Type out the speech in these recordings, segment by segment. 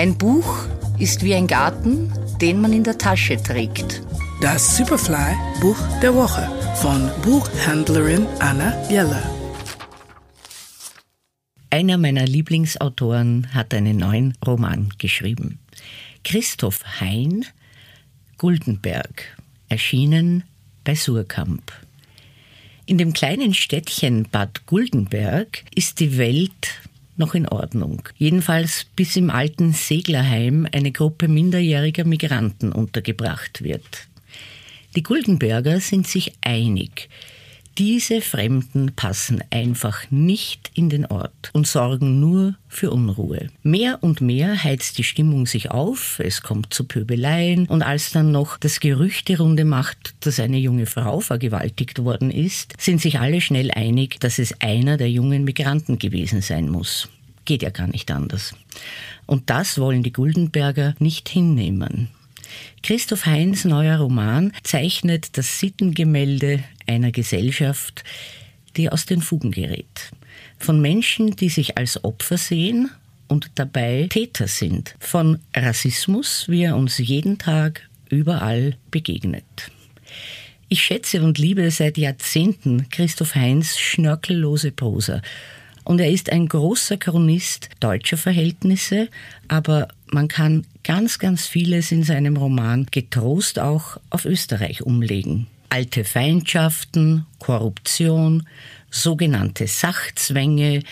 Ein Buch ist wie ein Garten, den man in der Tasche trägt. Das Superfly Buch der Woche von Buchhändlerin Anna Jeller. Einer meiner Lieblingsautoren hat einen neuen Roman geschrieben. Christoph Hein, Guldenberg, erschienen bei Surkamp. In dem kleinen Städtchen Bad Guldenberg ist die Welt noch in Ordnung. Jedenfalls bis im alten Seglerheim eine Gruppe minderjähriger Migranten untergebracht wird. Die Guldenberger sind sich einig. Diese Fremden passen einfach nicht in den Ort und sorgen nur für Unruhe. Mehr und mehr heizt die Stimmung sich auf, es kommt zu Pöbeleien und als dann noch das Gerücht die Runde macht, dass eine junge Frau vergewaltigt worden ist, sind sich alle schnell einig, dass es einer der jungen Migranten gewesen sein muss. Geht ja gar nicht anders. Und das wollen die Guldenberger nicht hinnehmen. Christoph Heinz neuer Roman zeichnet das Sittengemälde einer Gesellschaft, die aus den Fugen gerät. Von Menschen, die sich als Opfer sehen und dabei Täter sind. Von Rassismus, wie er uns jeden Tag überall begegnet. Ich schätze und liebe seit Jahrzehnten Christoph Heinz schnörkellose Prosa und er ist ein großer Chronist deutscher Verhältnisse, aber man kann ganz, ganz vieles in seinem Roman getrost auch auf Österreich umlegen. Alte Feindschaften, Korruption, sogenannte Sachzwänge,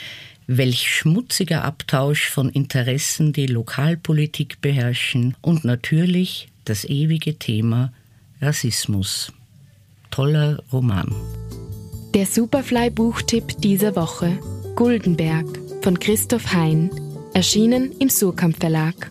welch schmutziger Abtausch von Interessen die Lokalpolitik beherrschen und natürlich das ewige Thema Rassismus. Toller Roman. Der Superfly-Buchtipp dieser Woche Guldenberg von Christoph Hein, erschienen im Surkamp Verlag.